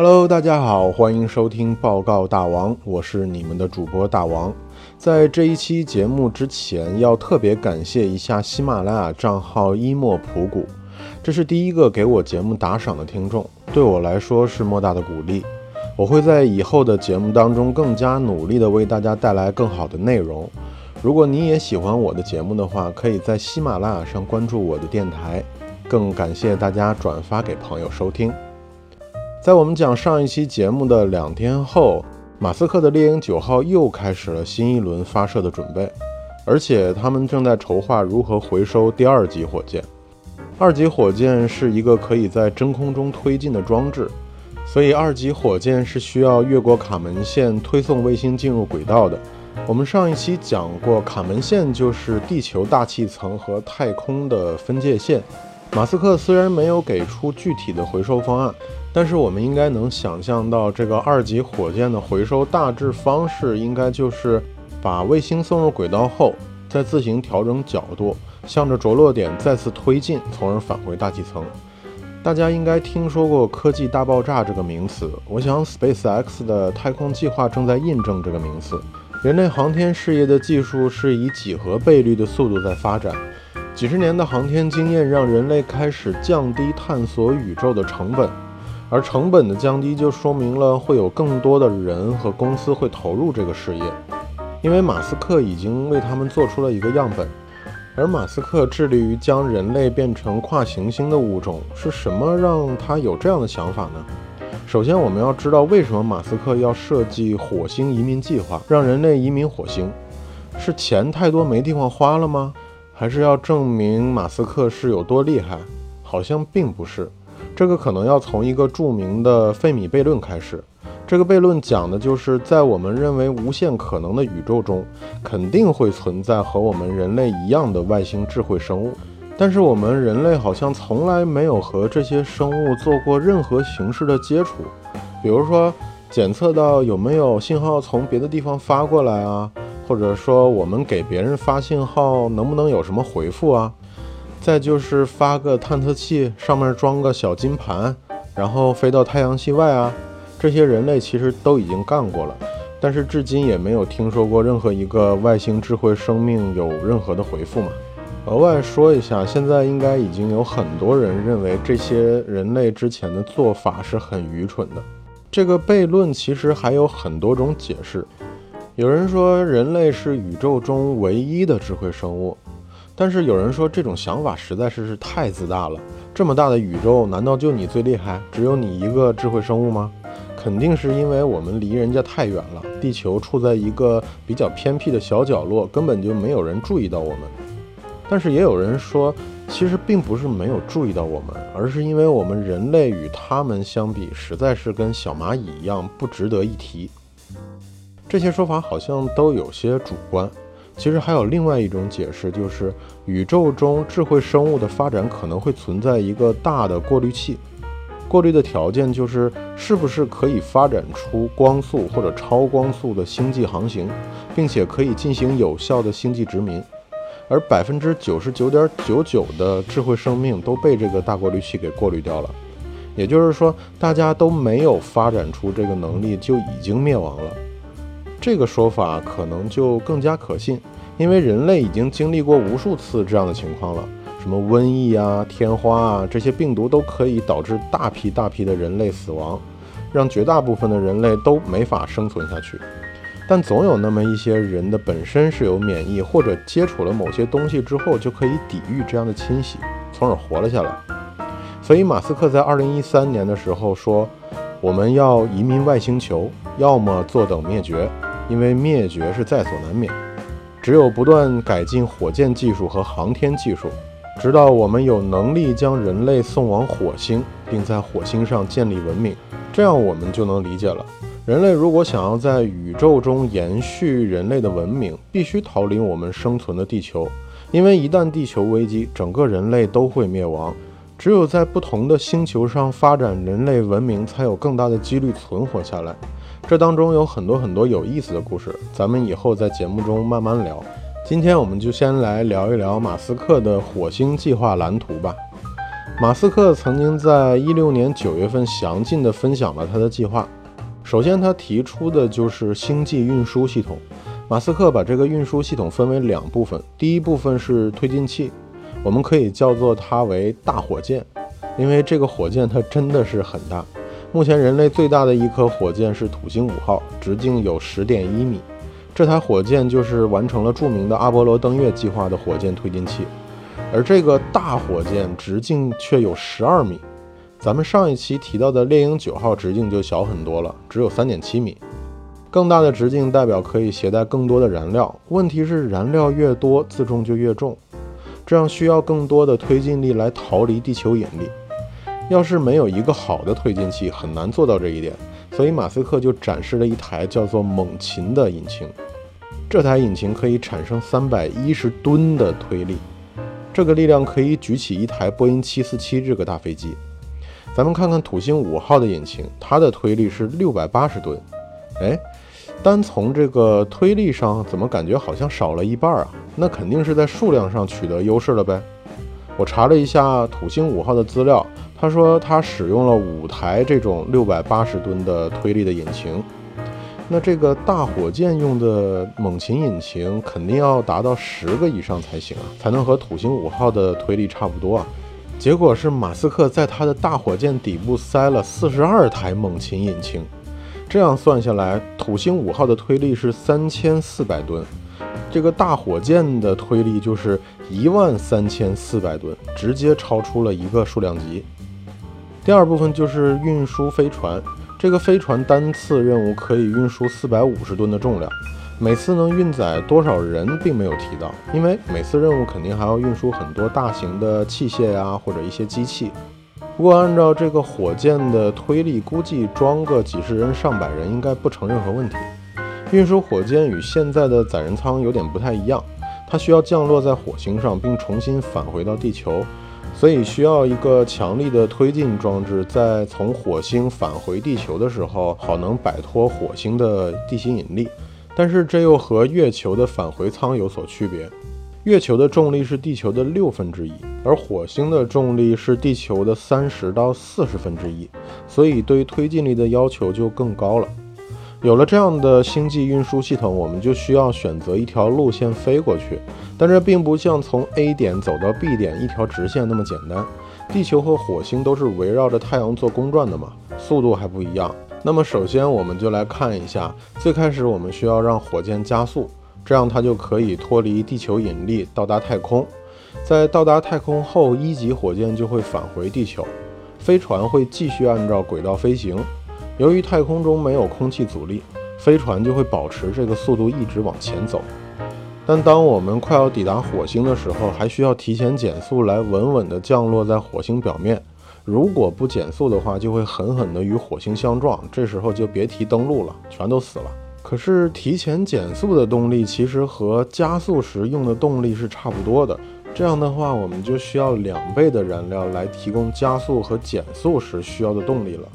Hello，大家好，欢迎收听报告大王，我是你们的主播大王。在这一期节目之前，要特别感谢一下喜马拉雅账号一莫普谷，这是第一个给我节目打赏的听众，对我来说是莫大的鼓励。我会在以后的节目当中更加努力的为大家带来更好的内容。如果你也喜欢我的节目的话，可以在喜马拉雅上关注我的电台。更感谢大家转发给朋友收听。在我们讲上一期节目的两天后，马斯克的猎鹰九号又开始了新一轮发射的准备，而且他们正在筹划如何回收第二级火箭。二级火箭是一个可以在真空中推进的装置，所以二级火箭是需要越过卡门线推送卫星进入轨道的。我们上一期讲过，卡门线就是地球大气层和太空的分界线。马斯克虽然没有给出具体的回收方案。但是我们应该能想象到，这个二级火箭的回收大致方式应该就是把卫星送入轨道后，再自行调整角度，向着着落点再次推进，从而返回大气层。大家应该听说过“科技大爆炸”这个名词，我想 SpaceX 的太空计划正在印证这个名词。人类航天事业的技术是以几何倍率的速度在发展，几十年的航天经验让人类开始降低探索宇宙的成本。而成本的降低，就说明了会有更多的人和公司会投入这个事业，因为马斯克已经为他们做出了一个样本。而马斯克致力于将人类变成跨行星的物种，是什么让他有这样的想法呢？首先，我们要知道为什么马斯克要设计火星移民计划，让人类移民火星，是钱太多没地方花了吗？还是要证明马斯克是有多厉害？好像并不是。这个可能要从一个著名的费米悖论开始。这个悖论讲的就是在我们认为无限可能的宇宙中，肯定会存在和我们人类一样的外星智慧生物，但是我们人类好像从来没有和这些生物做过任何形式的接触，比如说检测到有没有信号从别的地方发过来啊，或者说我们给别人发信号能不能有什么回复啊？再就是发个探测器，上面装个小金盘，然后飞到太阳系外啊。这些人类其实都已经干过了，但是至今也没有听说过任何一个外星智慧生命有任何的回复嘛。额外说一下，现在应该已经有很多人认为这些人类之前的做法是很愚蠢的。这个悖论其实还有很多种解释。有人说人类是宇宙中唯一的智慧生物。但是有人说这种想法实在是是太自大了。这么大的宇宙，难道就你最厉害？只有你一个智慧生物吗？肯定是因为我们离人家太远了，地球处在一个比较偏僻的小角落，根本就没有人注意到我们。但是也有人说，其实并不是没有注意到我们，而是因为我们人类与他们相比，实在是跟小蚂蚁一样，不值得一提。这些说法好像都有些主观。其实还有另外一种解释，就是宇宙中智慧生物的发展可能会存在一个大的过滤器，过滤的条件就是是不是可以发展出光速或者超光速的星际航行，并且可以进行有效的星际殖民，而百分之九十九点九九的智慧生命都被这个大过滤器给过滤掉了，也就是说，大家都没有发展出这个能力就已经灭亡了。这个说法可能就更加可信，因为人类已经经历过无数次这样的情况了，什么瘟疫啊、天花啊，这些病毒都可以导致大批大批的人类死亡，让绝大部分的人类都没法生存下去。但总有那么一些人的本身是有免疫，或者接触了某些东西之后就可以抵御这样的侵袭，从而活了下来。所以马斯克在二零一三年的时候说：“我们要移民外星球，要么坐等灭绝。”因为灭绝是在所难免，只有不断改进火箭技术和航天技术，直到我们有能力将人类送往火星，并在火星上建立文明，这样我们就能理解了。人类如果想要在宇宙中延续人类的文明，必须逃离我们生存的地球，因为一旦地球危机，整个人类都会灭亡。只有在不同的星球上发展人类文明，才有更大的几率存活下来。这当中有很多很多有意思的故事，咱们以后在节目中慢慢聊。今天我们就先来聊一聊马斯克的火星计划蓝图吧。马斯克曾经在一六年九月份详尽地分享了他的计划。首先，他提出的就是星际运输系统。马斯克把这个运输系统分为两部分，第一部分是推进器，我们可以叫做它为大火箭，因为这个火箭它真的是很大。目前人类最大的一颗火箭是土星五号，直径有十点一米。这台火箭就是完成了著名的阿波罗登月计划的火箭推进器，而这个大火箭直径却有十二米。咱们上一期提到的猎鹰九号直径就小很多了，只有三点七米。更大的直径代表可以携带更多的燃料，问题是燃料越多，自重就越重，这样需要更多的推进力来逃离地球引力。要是没有一个好的推进器，很难做到这一点。所以马斯克就展示了一台叫做猛禽的引擎。这台引擎可以产生三百一十吨的推力，这个力量可以举起一台波音七四七这个大飞机。咱们看看土星五号的引擎，它的推力是六百八十吨。哎，单从这个推力上，怎么感觉好像少了一半啊？那肯定是在数量上取得优势了呗。我查了一下土星五号的资料，他说他使用了五台这种六百八十吨的推力的引擎。那这个大火箭用的猛禽引擎肯定要达到十个以上才行啊，才能和土星五号的推力差不多啊。结果是马斯克在他的大火箭底部塞了四十二台猛禽引擎，这样算下来，土星五号的推力是三千四百吨，这个大火箭的推力就是一万三千四百吨，直接超出了一个数量级。第二部分就是运输飞船。这个飞船单次任务可以运输四百五十吨的重量，每次能运载多少人并没有提到，因为每次任务肯定还要运输很多大型的器械呀或者一些机器。不过按照这个火箭的推力，估计装个几十人上百人应该不成任何问题。运输火箭与现在的载人舱有点不太一样，它需要降落在火星上并重新返回到地球。所以需要一个强力的推进装置，在从火星返回地球的时候，好能摆脱火星的地心引力。但是这又和月球的返回舱有所区别。月球的重力是地球的六分之一，而火星的重力是地球的三十到四十分之一，所以对推进力的要求就更高了。有了这样的星际运输系统，我们就需要选择一条路线飞过去。但这并不像从 A 点走到 B 点一条直线那么简单。地球和火星都是围绕着太阳做公转的嘛，速度还不一样。那么首先我们就来看一下，最开始我们需要让火箭加速，这样它就可以脱离地球引力到达太空。在到达太空后，一级火箭就会返回地球，飞船会继续按照轨道飞行。由于太空中没有空气阻力，飞船就会保持这个速度一直往前走。但当我们快要抵达火星的时候，还需要提前减速来稳稳地降落在火星表面。如果不减速的话，就会狠狠地与火星相撞，这时候就别提登陆了，全都死了。可是提前减速的动力其实和加速时用的动力是差不多的，这样的话我们就需要两倍的燃料来提供加速和减速时需要的动力了。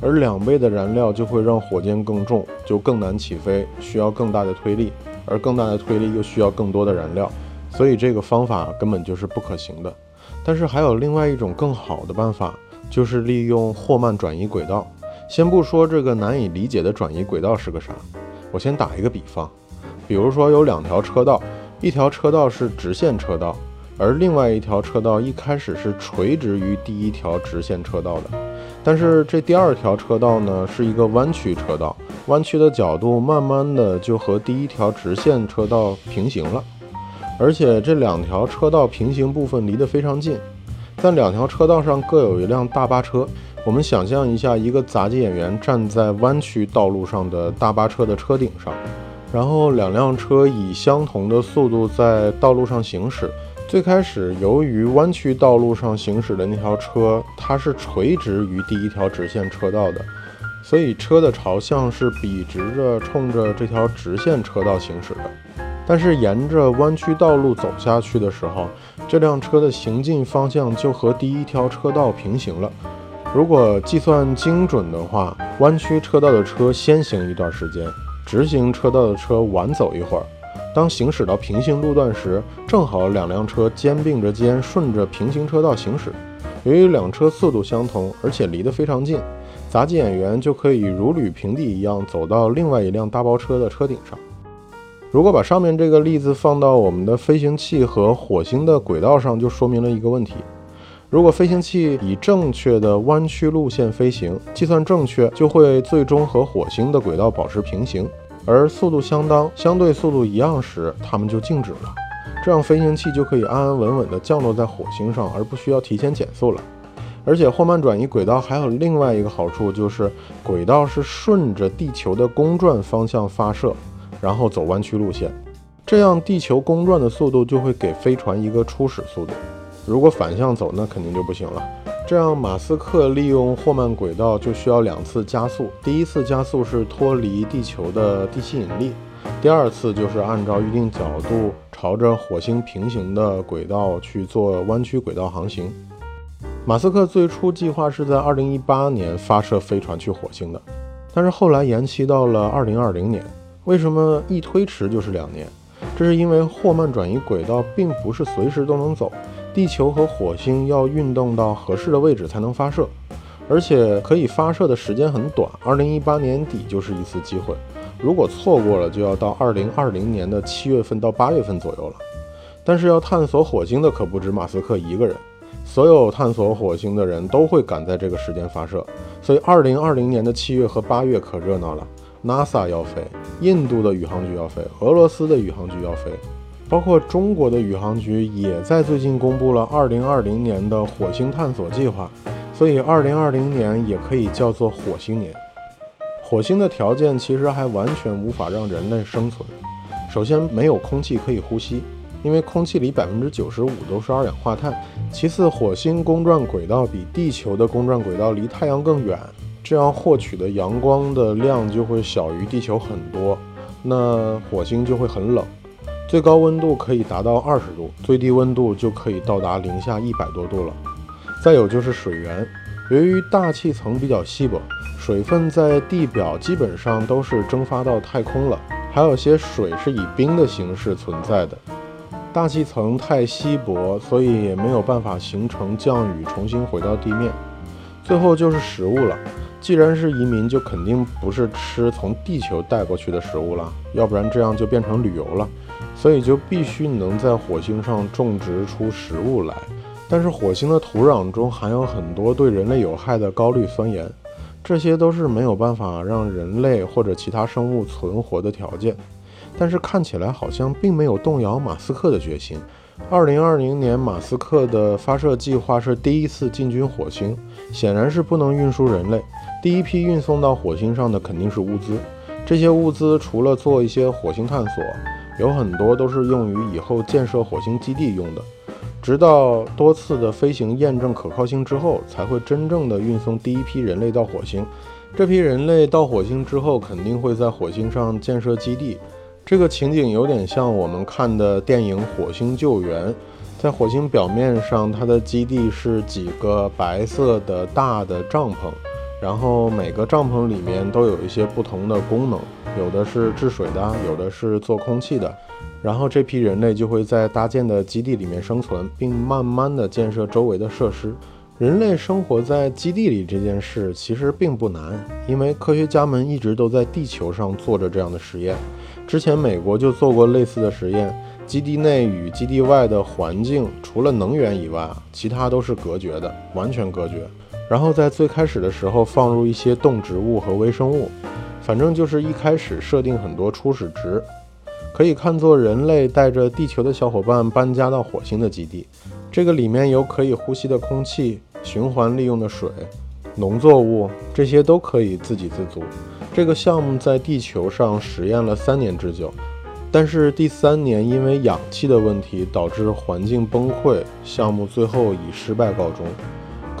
而两倍的燃料就会让火箭更重，就更难起飞，需要更大的推力，而更大的推力又需要更多的燃料，所以这个方法根本就是不可行的。但是还有另外一种更好的办法，就是利用霍曼转移轨道。先不说这个难以理解的转移轨道是个啥，我先打一个比方，比如说有两条车道，一条车道是直线车道，而另外一条车道一开始是垂直于第一条直线车道的。但是这第二条车道呢，是一个弯曲车道，弯曲的角度慢慢的就和第一条直线车道平行了，而且这两条车道平行部分离得非常近，在两条车道上各有一辆大巴车。我们想象一下，一个杂技演员站在弯曲道路上的大巴车的车顶上，然后两辆车以相同的速度在道路上行驶。最开始，由于弯曲道路上行驶的那条车，它是垂直于第一条直线车道的，所以车的朝向是笔直着冲着这条直线车道行驶的。但是沿着弯曲道路走下去的时候，这辆车的行进方向就和第一条车道平行了。如果计算精准的话，弯曲车道的车先行一段时间，直行车道的车晚走一会儿。当行驶到平行路段时，正好两辆车肩并着肩，顺着平行车道行驶。由于两车速度相同，而且离得非常近，杂技演员就可以如履平地一样走到另外一辆大包车的车顶上。如果把上面这个例子放到我们的飞行器和火星的轨道上，就说明了一个问题：如果飞行器以正确的弯曲路线飞行，计算正确，就会最终和火星的轨道保持平行；而速度相当、相对速度一样时，它们就静止了。这样飞行器就可以安安稳稳地降落在火星上，而不需要提前减速了。而且霍曼转移轨道还有另外一个好处，就是轨道是顺着地球的公转方向发射，然后走弯曲路线，这样地球公转的速度就会给飞船一个初始速度。如果反向走，那肯定就不行了。这样马斯克利用霍曼轨道就需要两次加速，第一次加速是脱离地球的地吸引力。第二次就是按照预定角度，朝着火星平行的轨道去做弯曲轨道航行。马斯克最初计划是在2018年发射飞船去火星的，但是后来延期到了2020年。为什么一推迟就是两年？这是因为霍曼转移轨道并不是随时都能走，地球和火星要运动到合适的位置才能发射，而且可以发射的时间很短，2018年底就是一次机会。如果错过了，就要到二零二零年的七月份到八月份左右了。但是要探索火星的可不止马斯克一个人，所有探索火星的人都会赶在这个时间发射。所以二零二零年的七月和八月可热闹了，NASA 要飞，印度的宇航局要飞，俄罗斯的宇航局要飞，包括中国的宇航局也在最近公布了二零二零年的火星探索计划。所以二零二零年也可以叫做火星年。火星的条件其实还完全无法让人类生存。首先，没有空气可以呼吸，因为空气里百分之九十五都是二氧化碳。其次，火星公转轨道比地球的公转轨道离太阳更远，这样获取的阳光的量就会小于地球很多。那火星就会很冷，最高温度可以达到二十度，最低温度就可以到达零下一百多度了。再有就是水源，由于大气层比较稀薄。水分在地表基本上都是蒸发到太空了，还有些水是以冰的形式存在的。大气层太稀薄，所以也没有办法形成降雨，重新回到地面。最后就是食物了，既然是移民，就肯定不是吃从地球带过去的食物了，要不然这样就变成旅游了。所以就必须能在火星上种植出食物来。但是火星的土壤中含有很多对人类有害的高氯酸盐。这些都是没有办法让人类或者其他生物存活的条件，但是看起来好像并没有动摇马斯克的决心。二零二零年，马斯克的发射计划是第一次进军火星，显然是不能运输人类。第一批运送到火星上的肯定是物资，这些物资除了做一些火星探索，有很多都是用于以后建设火星基地用的。直到多次的飞行验证可靠性之后，才会真正的运送第一批人类到火星。这批人类到火星之后，肯定会在火星上建设基地。这个情景有点像我们看的电影《火星救援》。在火星表面上，它的基地是几个白色的大的帐篷，然后每个帐篷里面都有一些不同的功能，有的是治水的，有的是做空气的。然后这批人类就会在搭建的基地里面生存，并慢慢的建设周围的设施。人类生活在基地里这件事其实并不难，因为科学家们一直都在地球上做着这样的实验。之前美国就做过类似的实验，基地内与基地外的环境除了能源以外，其他都是隔绝的，完全隔绝。然后在最开始的时候放入一些动植物和微生物，反正就是一开始设定很多初始值。可以看作人类带着地球的小伙伴搬家到火星的基地，这个里面有可以呼吸的空气、循环利用的水、农作物，这些都可以自给自足。这个项目在地球上实验了三年之久，但是第三年因为氧气的问题导致环境崩溃，项目最后以失败告终。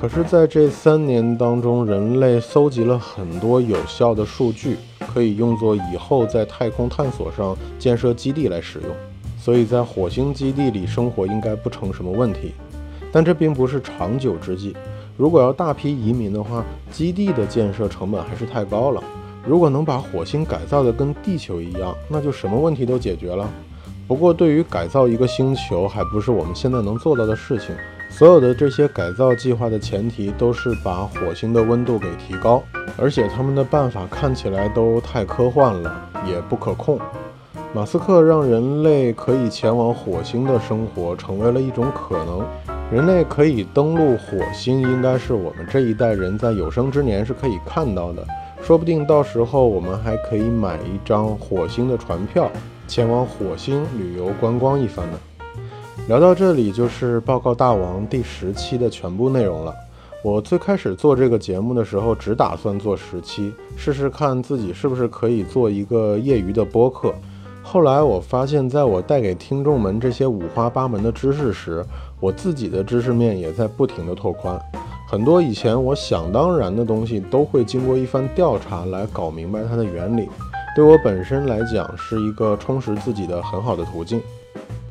可是，在这三年当中，人类搜集了很多有效的数据。可以用作以后在太空探索上建设基地来使用，所以在火星基地里生活应该不成什么问题。但这并不是长久之计。如果要大批移民的话，基地的建设成本还是太高了。如果能把火星改造的跟地球一样，那就什么问题都解决了。不过，对于改造一个星球，还不是我们现在能做到的事情。所有的这些改造计划的前提都是把火星的温度给提高，而且他们的办法看起来都太科幻了，也不可控。马斯克让人类可以前往火星的生活成为了一种可能，人类可以登陆火星，应该是我们这一代人在有生之年是可以看到的。说不定到时候我们还可以买一张火星的船票，前往火星旅游观光一番呢。聊到这里，就是报告大王第十期的全部内容了。我最开始做这个节目的时候，只打算做十期，试试看自己是不是可以做一个业余的播客。后来我发现，在我带给听众们这些五花八门的知识时，我自己的知识面也在不停地拓宽。很多以前我想当然的东西，都会经过一番调查来搞明白它的原理。对我本身来讲，是一个充实自己的很好的途径。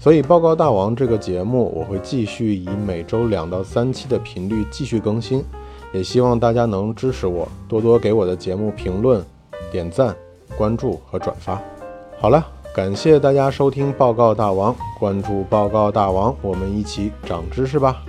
所以，报告大王这个节目，我会继续以每周两到三期的频率继续更新，也希望大家能支持我，多多给我的节目评论、点赞、关注和转发。好了，感谢大家收听报告大王，关注报告大王，我们一起长知识吧。